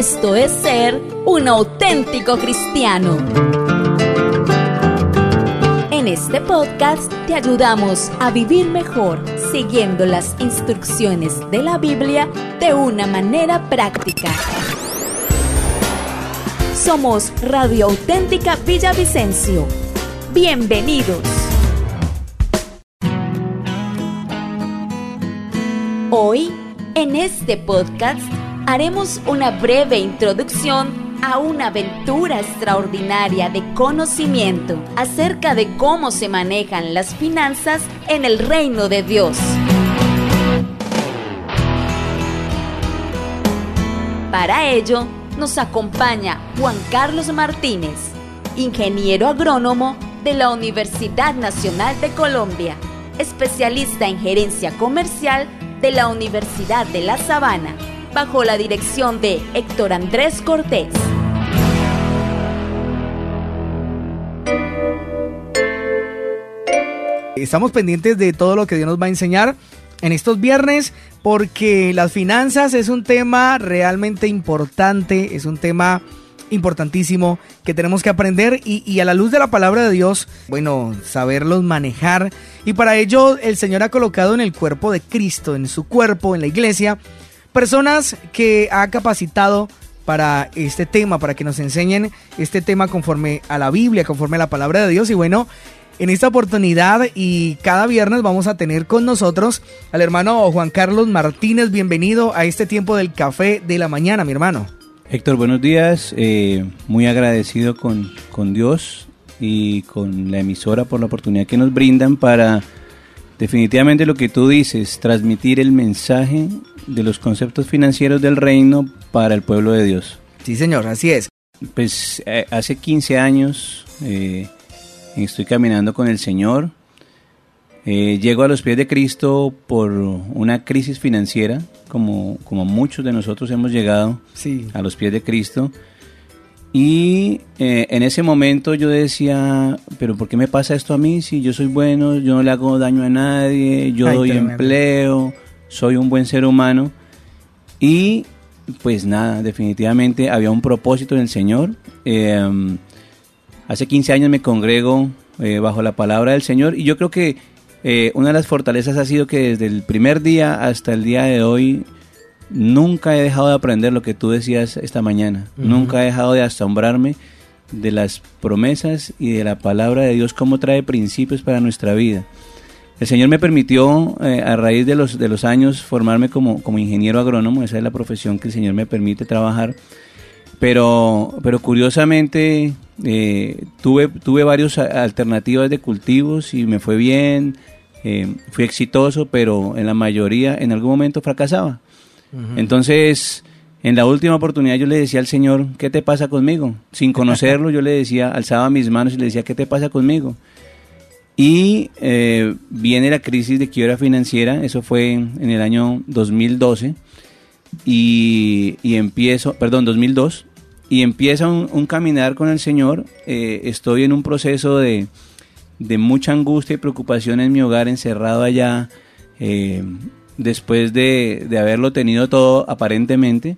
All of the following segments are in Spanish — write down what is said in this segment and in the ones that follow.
Esto es ser un auténtico cristiano. En este podcast te ayudamos a vivir mejor siguiendo las instrucciones de la Biblia de una manera práctica. Somos Radio Auténtica Villavicencio. Bienvenidos. Hoy, en este podcast, haremos una breve introducción a una aventura extraordinaria de conocimiento acerca de cómo se manejan las finanzas en el reino de Dios. Para ello, nos acompaña Juan Carlos Martínez, ingeniero agrónomo de la Universidad Nacional de Colombia, especialista en gerencia comercial de la Universidad de La Sabana, bajo la dirección de Héctor Andrés Cortés. Estamos pendientes de todo lo que Dios nos va a enseñar en estos viernes porque las finanzas es un tema realmente importante, es un tema importantísimo que tenemos que aprender y, a la luz de la palabra de Dios, bueno, saberlos manejar. Y para ello el Señor ha colocado en el cuerpo de Cristo, en su cuerpo, en la iglesia, personas que ha capacitado para este tema, para que nos enseñen este tema conforme a la Biblia, conforme a la palabra de Dios. Y bueno, en esta oportunidad y cada viernes vamos a tener con nosotros al hermano Juan Carlos Martínez. Bienvenido a este tiempo del café de la mañana, mi hermano. Héctor, buenos días. Eh, muy agradecido con, con Dios y con la emisora por la oportunidad que nos brindan para definitivamente lo que tú dices, transmitir el mensaje de los conceptos financieros del reino para el pueblo de Dios. Sí, señor, así es. Pues eh, hace 15 años eh, estoy caminando con el Señor. Eh, llego a los pies de Cristo por una crisis financiera, como, como muchos de nosotros hemos llegado a los pies de Cristo. Y eh, en ese momento yo decía, pero ¿por qué me pasa esto a mí si yo soy bueno, yo no le hago daño a nadie, yo doy empleo, soy un buen ser humano? Y pues nada, definitivamente había un propósito en el Señor. Eh, Hace 15 años me congrego eh, bajo la palabra del Señor y yo creo que eh, una de las fortalezas ha sido que desde el primer día hasta el día de hoy nunca he dejado de aprender lo que tú decías esta mañana. Nunca he dejado de asombrarme de las promesas y de la palabra de Dios, cómo trae principios para nuestra vida. El Señor me permitió, eh, a raíz de los, de los años, formarme como, como ingeniero agrónomo, esa es la profesión que el Señor me permite trabajar. Pero, pero curiosamente eh, tuve, tuve varias alternativas de cultivos y me fue bien, eh, fui exitoso, pero en la mayoría en algún momento fracasaba. Entonces, en la última oportunidad yo le decía al Señor, ¿qué te pasa conmigo? Sin conocerlo, yo le decía, alzaba mis manos y le decía, ¿qué te pasa conmigo? Y eh, viene la crisis de quiebra financiera, eso fue en el año 2012, y, y empiezo, perdón, 2002, y empieza un, caminar con el Señor. Eh, estoy en un proceso de, mucha angustia y preocupación en mi hogar, encerrado allá, eh, después de, haberlo tenido todo aparentemente.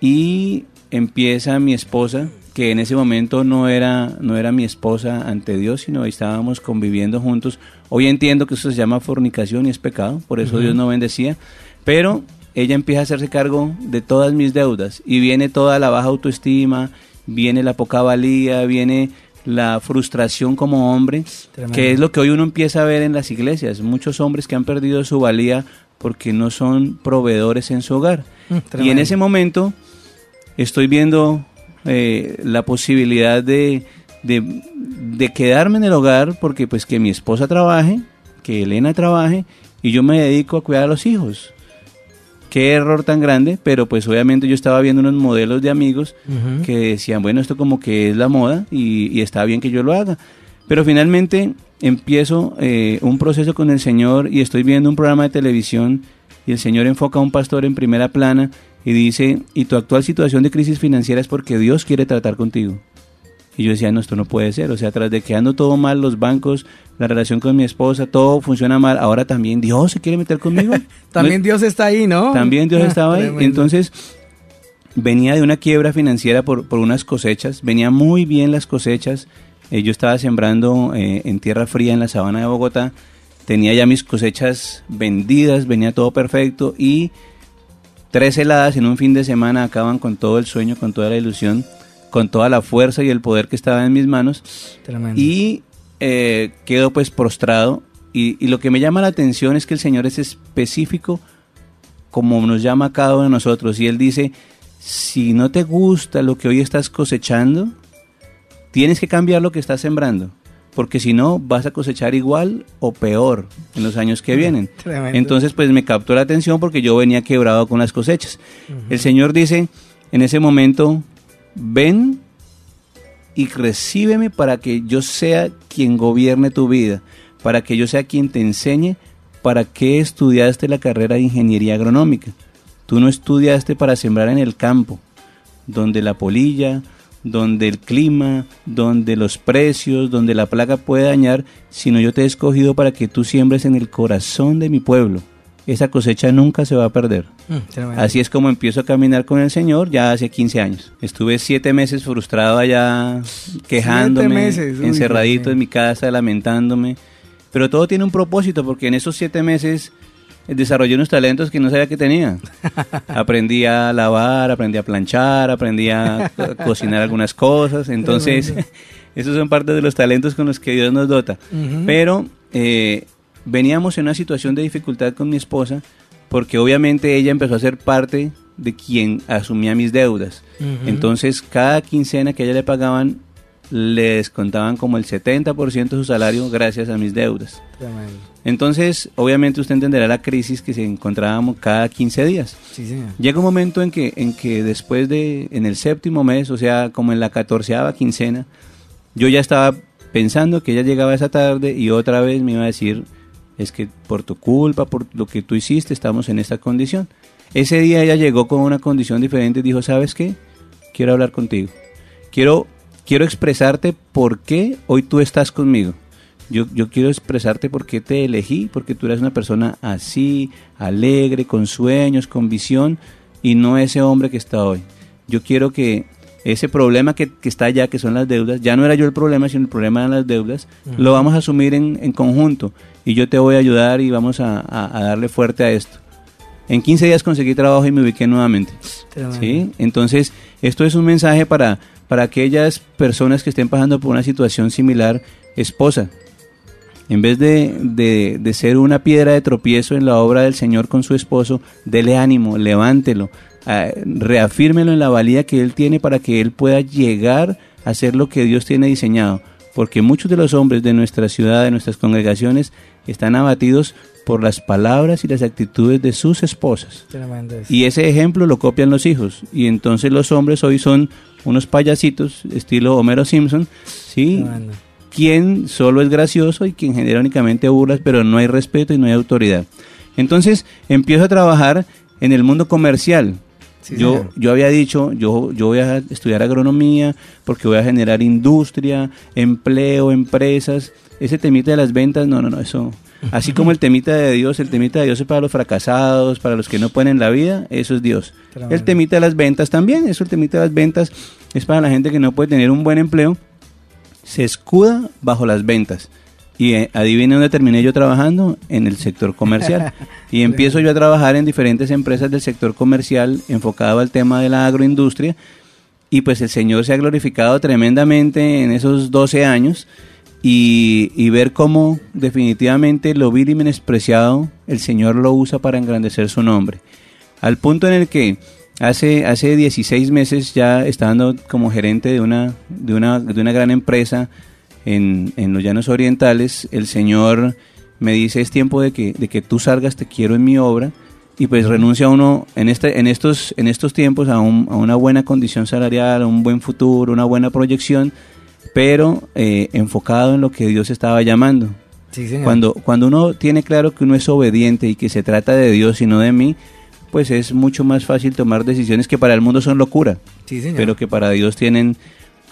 Y empieza mi esposa, que en ese momento no era, no era mi esposa ante Dios, sino estábamos conviviendo juntos. Hoy entiendo que eso se llama fornicación y es pecado, por eso Dios no bendecía. Pero ella empieza a hacerse cargo de todas mis deudas y viene toda la baja autoestima, viene la poca valía, viene la frustración como hombre, que es lo que hoy uno empieza a ver en las iglesias, muchos hombres que han perdido su valía porque no son proveedores en su hogar. Mm, y en ese momento estoy viendo eh, la posibilidad de, de, de quedarme en el hogar porque pues que mi esposa trabaje, que Elena trabaje y yo me dedico a cuidar a los hijos qué error tan grande, pero pues obviamente yo estaba viendo unos modelos de amigos que decían, bueno, esto como que es la moda y, está bien que yo lo haga. Pero finalmente empiezo eh, un proceso con el Señor y estoy viendo un programa de televisión y el Señor enfoca a un pastor en primera plana y dice, y tu actual situación de crisis financiera es porque Dios quiere tratar contigo. Y yo decía, no, esto no puede ser. O sea, tras de que ando todo mal, los bancos, la relación con mi esposa, todo funciona mal. Ahora también Dios se quiere meter conmigo. también Dios está ahí, ¿no? También Dios ah, estaba ahí. Entonces, venía de una quiebra financiera por, por unas cosechas, venía muy bien las cosechas, eh, yo estaba sembrando eh, en tierra fría en la sabana de Bogotá, tenía ya mis cosechas vendidas, venía todo perfecto y tres heladas en un fin de semana acaban con todo el sueño, con toda la ilusión, con toda la fuerza y el poder que estaba en mis manos. Y eh, quedo pues prostrado. Y, y lo que me llama la atención es que el Señor es específico como nos llama a cada uno de nosotros. Y Él dice, si no te gusta lo que hoy estás cosechando, tienes que cambiar lo que estás sembrando, porque si no vas a cosechar igual o peor en los años que vienen. Entonces, pues me captó la atención porque yo venía quebrado con las cosechas. El Señor dice en ese momento, ven y recíbeme para que yo sea quien gobierne tu vida, para que yo sea quien te enseñe para qué estudiaste la carrera de ingeniería agronómica. Tú no estudiaste para sembrar en el campo, donde la polilla, donde el clima, donde los precios, donde la plaga puede dañar, sino yo te he escogido para que tú siembres en el corazón de mi pueblo. Esa cosecha nunca se va a perder. Mm, Así es como empiezo a caminar con el Señor ya hace 15 años. Estuve siete meses frustrado allá, quejándome, encerradito en mi casa, lamentándome. Pero todo tiene un propósito porque en esos siete meses desarrollé unos talentos que no sabía que tenía. Aprendí a lavar, aprendí a planchar, aprendí a cocinar algunas cosas. Entonces, esos son parte de los talentos con los que Dios nos dota. Pero eh, veníamos en una situación de dificultad con mi esposa porque obviamente ella empezó a ser parte de quien asumía mis deudas. Entonces, cada quincena que a ella le pagaban, le descontaban como el 70% de su salario gracias a mis deudas. Entonces, obviamente usted entenderá la crisis que se encontrábamos cada 15 días. Llega un momento en que, en que después de, en el séptimo mes, o sea, como en la catorceava quincena, yo ya estaba pensando que ella llegaba esa tarde y otra vez me iba a decir, es que por tu culpa, por lo que tú hiciste, estamos en esta condición. Ese día ella llegó con una condición diferente y dijo, ¿sabes qué? Quiero hablar contigo. Quiero quiero expresarte por qué hoy tú estás conmigo. Yo, yo quiero expresarte por qué te elegí, porque tú eres una persona así, alegre, con sueños, con visión, y no ese hombre que está hoy. Yo quiero que ese problema que, está allá, que son las deudas, ya no era yo el problema, sino el problema eran las deudas, lo vamos a asumir en, conjunto y yo te voy a ayudar y vamos a, darle fuerte a esto. En 15 días conseguí trabajo y me ubiqué nuevamente. ¿sí? Entonces, esto es un mensaje para, para aquellas personas que estén pasando por una situación similar, esposa, en vez de, de, ser una piedra de tropiezo en la obra del Señor con su esposo, dele ánimo, levántelo, uh, reafírmelo en la valía que Él tiene para que Él pueda llegar a ser lo que Dios tiene diseñado. Porque muchos de los hombres de nuestra ciudad, de nuestras congregaciones, están abatidos por las palabras y las actitudes de sus esposas. Y ese ejemplo lo copian los hijos. Y entonces los hombres hoy son unos payasitos, estilo Homero Simpson, ¿sí? Quien solo es gracioso y quien genera únicamente burlas, pero no hay respeto y no hay autoridad. Entonces empiezo a trabajar en el mundo comercial. yo, yo había dicho, yo, yo voy a estudiar agronomía porque voy a generar industria, empleo, empresas. Ese temita de las ventas, no, no, no, eso, Así como el temita de Dios, el temita de Dios es para los fracasados, para los que no pueden en la vida, eso es Dios. El temita de las ventas también, eso el temita de las ventas es para la gente que no puede tener un buen empleo, se escuda bajo las ventas. Y eh, adivine dónde terminé yo trabajando, en el sector comercial. y empiezo yo a trabajar en diferentes empresas del sector comercial enfocado al tema de la agroindustria. Y pues el Señor se ha glorificado tremendamente en esos 12 años y, ver cómo definitivamente lo vil y menospreciado el Señor lo usa para engrandecer su nombre. Al punto en el que hace, hace 16 meses ya estando como gerente de una, de una, de una gran empresa en, en, los llanos orientales, el Señor me dice es tiempo de que, de que tú salgas, te quiero en mi obra. Y pues renuncia uno en, este, en, estos, en estos tiempos a, a una buena condición salarial, a un buen futuro, una buena proyección pero eh, enfocado en lo que Dios estaba llamando. Cuando, cuando uno tiene claro que uno es obediente y que se trata de Dios y no de mí, pues es mucho más fácil tomar decisiones que para el mundo son locura, pero que para Dios tienen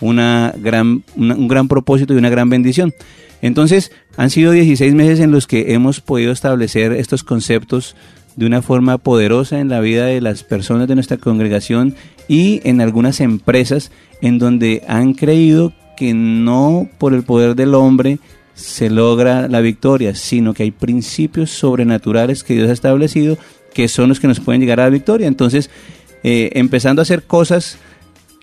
una gran, un gran propósito y una gran bendición. Entonces, han sido 16 meses en los que hemos podido establecer estos conceptos de una forma poderosa en la vida de las personas de nuestra congregación y en algunas empresas en donde han creído que no por el poder del hombre se logra la victoria, sino que hay principios sobrenaturales que Dios ha establecido que son los que nos pueden llegar a la victoria. Entonces, eh, empezando a hacer cosas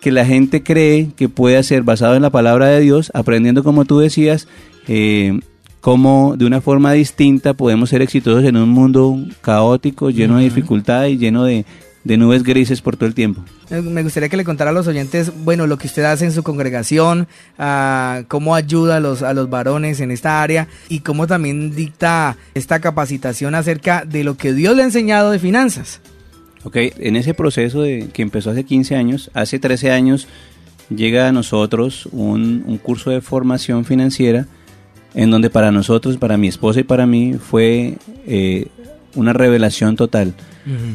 que la gente cree que puede hacer basado en la palabra de Dios, aprendiendo como tú decías, eh, cómo de una forma distinta podemos ser exitosos en un mundo caótico, lleno de dificultades y lleno de, nubes grises por todo el tiempo. Me gustaría que le contara a los oyentes, bueno, lo que usted hace en su congregación, ah, cómo ayuda a los, a los varones en esta área y cómo también dicta esta capacitación acerca de lo que Dios le ha enseñado de finanzas. Ok, en ese proceso de, que empezó hace 15 años, hace 13 años llega a nosotros un, un curso de formación financiera en donde para nosotros, para mi esposa y para mí fue eh, una revelación total.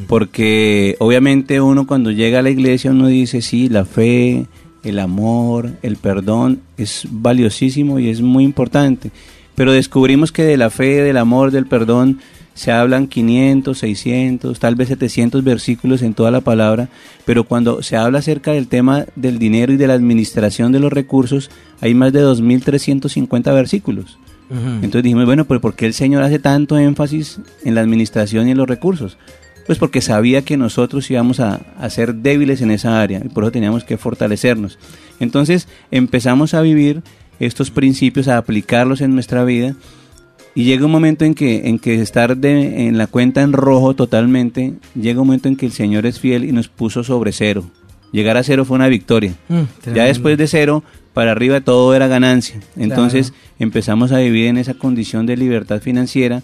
Porque obviamente uno cuando llega a la iglesia uno dice, sí, la fe, el amor, el perdón es valiosísimo y es muy importante. Pero descubrimos que de la fe, del amor, del perdón, se hablan 500, 600, tal vez 700 versículos en toda la palabra, pero cuando se habla acerca del tema del dinero y de la administración de los recursos, hay más de 2.350 versículos. Entonces dijimos, bueno, pues ¿por qué el Señor hace tanto énfasis en la administración y en los recursos? Pues porque sabía que nosotros íbamos a, a ser débiles en esa área y por eso teníamos que fortalecernos. Entonces empezamos a vivir estos principios, a aplicarlos en nuestra vida y llega un momento en que, en que estar de, en la cuenta en rojo totalmente, llega un momento en que el Señor es fiel y nos puso sobre cero. Llegar a cero fue una victoria. Mm, ya después de cero, para arriba todo era ganancia. Entonces empezamos a vivir en esa condición de libertad financiera,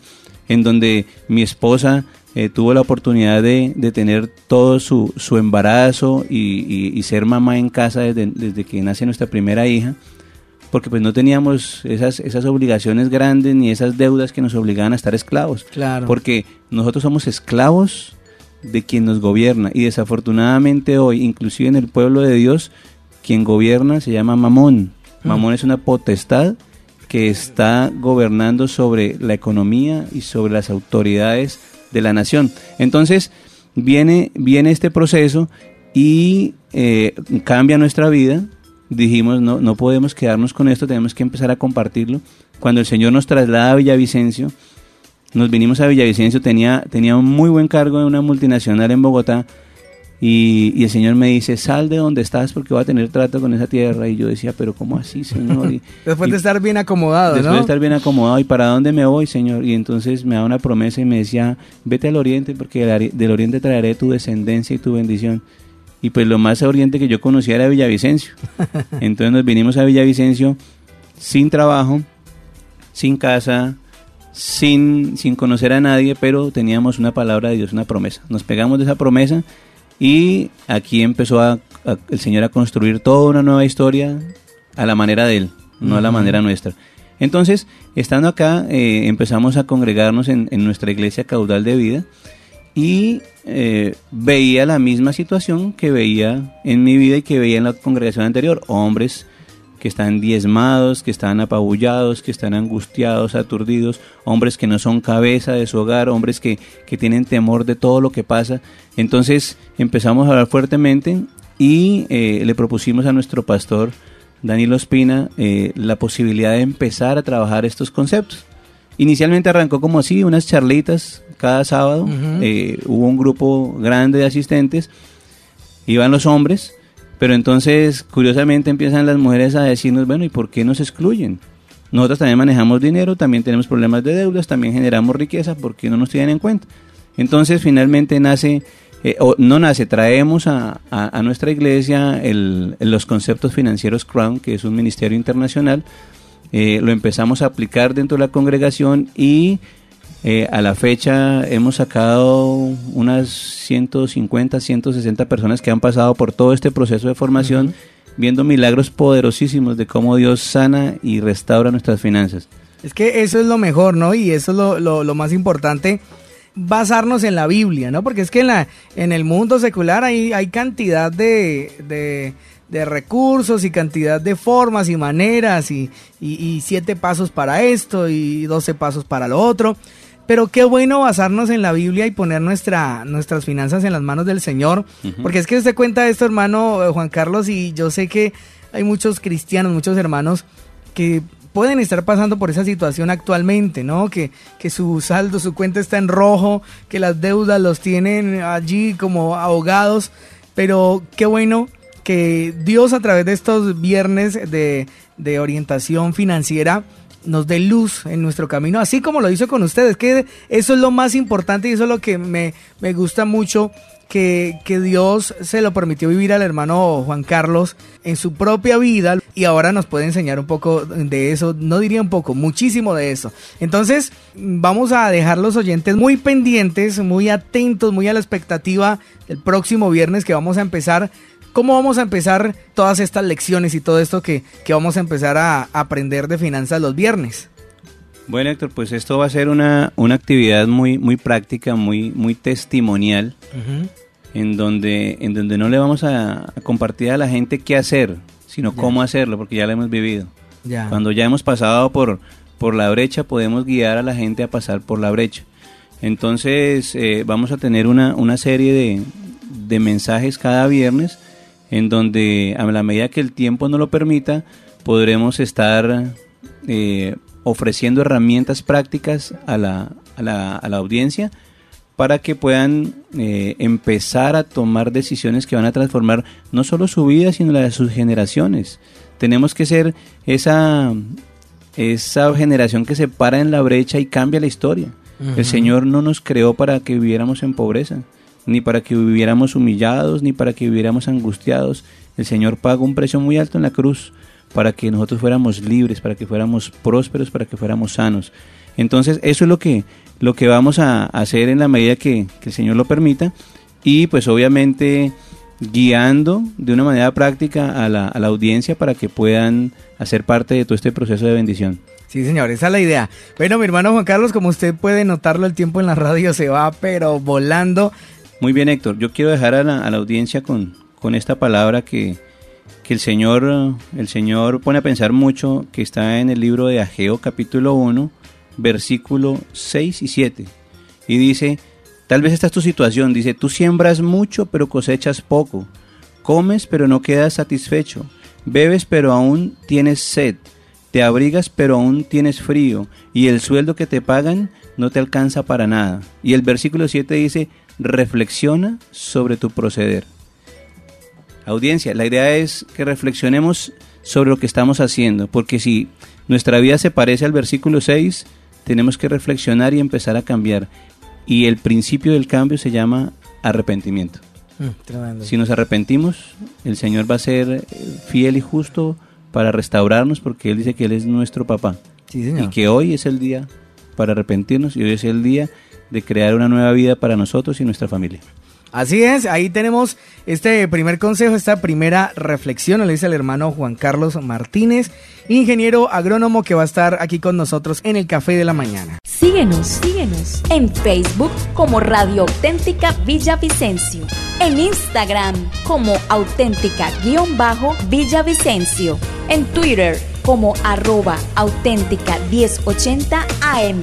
en donde mi esposa eh, tuvo la oportunidad de, de tener todo su, su embarazo y, y, ser mamá en casa desde, desde que nace nuestra primera hija porque pues no teníamos esas, esas obligaciones grandes ni esas deudas que nos obligaban a estar esclavos. Claro. Porque nosotros somos esclavos de quien nos gobierna y desafortunadamente hoy, inclusive en el pueblo de Dios, quien gobierna se llama Mamón. Mm. Mamón es una potestad que está gobernando sobre la economía y sobre las autoridades de la nación. Entonces, viene, viene este proceso y eh, cambia nuestra vida, dijimos, no, no podemos quedarnos con esto, tenemos que empezar a compartirlo. Cuando el Señor nos traslada a Villavicencio, nos vinimos a Villavicencio, tenía, tenía un muy buen cargo en una multinacional en Bogotá, y, el Señor me dice, sal de donde estás porque va a tener trato con esa tierra. Y yo decía, pero ¿cómo así, Señor? después de estar bien acomodado, Después de estar bien acomodado, ¿y para dónde me voy, Señor? Y entonces me da una promesa y me decía, vete al oriente porque del oriente traeré tu descendencia y tu bendición y pues lo más oriente que yo conocía era Villavicencio. Entonces nos vinimos a Villavicencio sin trabajo, sin casa, sin, sin conocer a nadie, pero teníamos una palabra de Dios, una promesa. Nos pegamos de esa promesa y aquí empezó a, el Señor a construir toda una nueva historia a la manera de Él, no a la manera nuestra. Entonces, estando acá, eh, empezamos a congregarnos en, en nuestra iglesia caudal de vida y eh, veía la misma situación que veía en mi vida y que veía en la congregación anterior. Hombres que están diezmados, que están apabullados, que están angustiados, aturdidos, hombres que no son cabeza de su hogar, hombres que, que tienen temor de todo lo que pasa. Entonces empezamos a hablar fuertemente y eh, le propusimos a nuestro pastor Danilo Espina eh, la posibilidad de empezar a trabajar estos conceptos. Inicialmente arrancó como así, unas charlitas cada sábado. Eh, hubo un grupo grande de asistentes. Iban los hombres, pero entonces curiosamente empiezan las mujeres a decirnos, bueno, ¿y por qué nos excluyen? Nosotros también manejamos dinero, también tenemos problemas de deudas, también generamos riqueza, ¿por qué no nos tienen en cuenta? Entonces finalmente nace, eh, o no nace, traemos a, nuestra iglesia los conceptos financieros Crown, que es un ministerio internacional, eh, lo empezamos a aplicar dentro de la congregación y eh, a la fecha hemos sacado unas 150, 160 personas que han pasado por todo este proceso de formación, viendo milagros poderosísimos de cómo Dios sana y restaura nuestras finanzas. Es que eso es lo mejor, ¿no? Y eso es lo, lo, más importante, basarnos en la Biblia, ¿no? Porque es que en, la, en el mundo secular hay, hay cantidad de de recursos y cantidad de formas y maneras y, siete pasos para esto y doce pasos para lo otro. Pero qué bueno basarnos en la Biblia y poner nuestra, nuestras finanzas en las manos del Señor, porque es que usted cuenta esto, hermano eh, Juan Carlos, y yo sé que hay muchos cristianos, muchos hermanos que pueden estar pasando por esa situación actualmente, ¿no? Que, que su saldo, su cuenta está en rojo, que las deudas los tienen allí como ahogados, pero qué bueno que Dios a través de estos viernes de, de orientación financiera nos dé luz en nuestro camino, así como lo hizo con ustedes, que eso es lo más importante y eso es lo que me, me gusta mucho que, que, Dios se lo permitió vivir al hermano Juan Carlos en su propia vida y ahora nos puede enseñar un poco de eso, no diría un poco, muchísimo de eso. Entonces vamos a dejar los oyentes muy pendientes, muy atentos, muy a la expectativa del próximo viernes que vamos a empezar. ¿Cómo vamos a empezar todas estas lecciones y todo esto que, que vamos a empezar a aprender de finanzas los viernes? Bueno, Héctor, pues esto va a ser una, una actividad muy, muy práctica, muy, muy testimonial, en, donde, en donde no le vamos a, compartir a la gente qué hacer, sino cómo hacerlo, porque ya lo hemos vivido. Cuando ya hemos pasado por, por la brecha, podemos guiar a la gente a pasar por la brecha. Entonces, eh, vamos a tener una, una serie de, de mensajes cada viernes, en donde a la medida que el tiempo nos lo permita, podremos estar eh, ofreciendo herramientas prácticas a la, a la, a la audiencia para que puedan eh, empezar a tomar decisiones que van a transformar no solo su vida, sino la de sus generaciones. Tenemos que ser esa, esa generación que se para en la brecha y cambia la historia. El Señor no nos creó para que viviéramos en pobreza, ni para que viviéramos humillados, ni para que viviéramos angustiados. El Señor pagó un precio muy alto en la cruz para que nosotros fuéramos libres, para que fuéramos prósperos, para que fuéramos sanos. Entonces, eso es lo que, lo que vamos a hacer en la medida que, el Señor lo permita y pues obviamente guiando de una manera práctica a la, a la audiencia para que puedan hacer parte de todo este proceso de bendición. Sí, señor, esa es la idea. Bueno, mi hermano Juan Carlos, como usted puede notarlo, el tiempo en la radio se va, pero volando. Muy bien, Héctor. Yo quiero dejar a la, audiencia con, esta palabra que, que el Señor, el Señor pone a pensar mucho, que está en el libro de Ageo capítulo 1, versículo 6 y 7. Y dice, tal vez esta es tu situación, dice, tú siembras mucho pero cosechas poco, comes pero no quedas satisfecho, bebes pero aún tienes sed, te abrigas pero aún tienes frío, y el sueldo que te pagan no te alcanza para nada. Y el versículo 7 dice, reflexiona sobre tu proceder. Audiencia, la idea es que reflexionemos sobre lo que estamos haciendo, porque si nuestra vida se parece al versículo 6, tenemos que reflexionar y empezar a cambiar. Y el principio del cambio se llama arrepentimiento. Mm, si nos arrepentimos, el Señor va a ser eh, fiel y justo para restaurarnos porque Él dice que Él es nuestro papá. Y que hoy es el día para arrepentirnos y hoy es el día de crear una nueva vida para nosotros y nuestra familia. Así es, ahí tenemos este primer consejo, esta primera reflexión, lo dice el hermano Juan Carlos Martínez, ingeniero agrónomo que va a estar aquí con nosotros en el Café de la Mañana. Síguenos, síguenos en Facebook como Radio Auténtica Villavicencio, en Instagram como auténtica-villavicencio, en Twitter como arroba auténtica 1080 AM,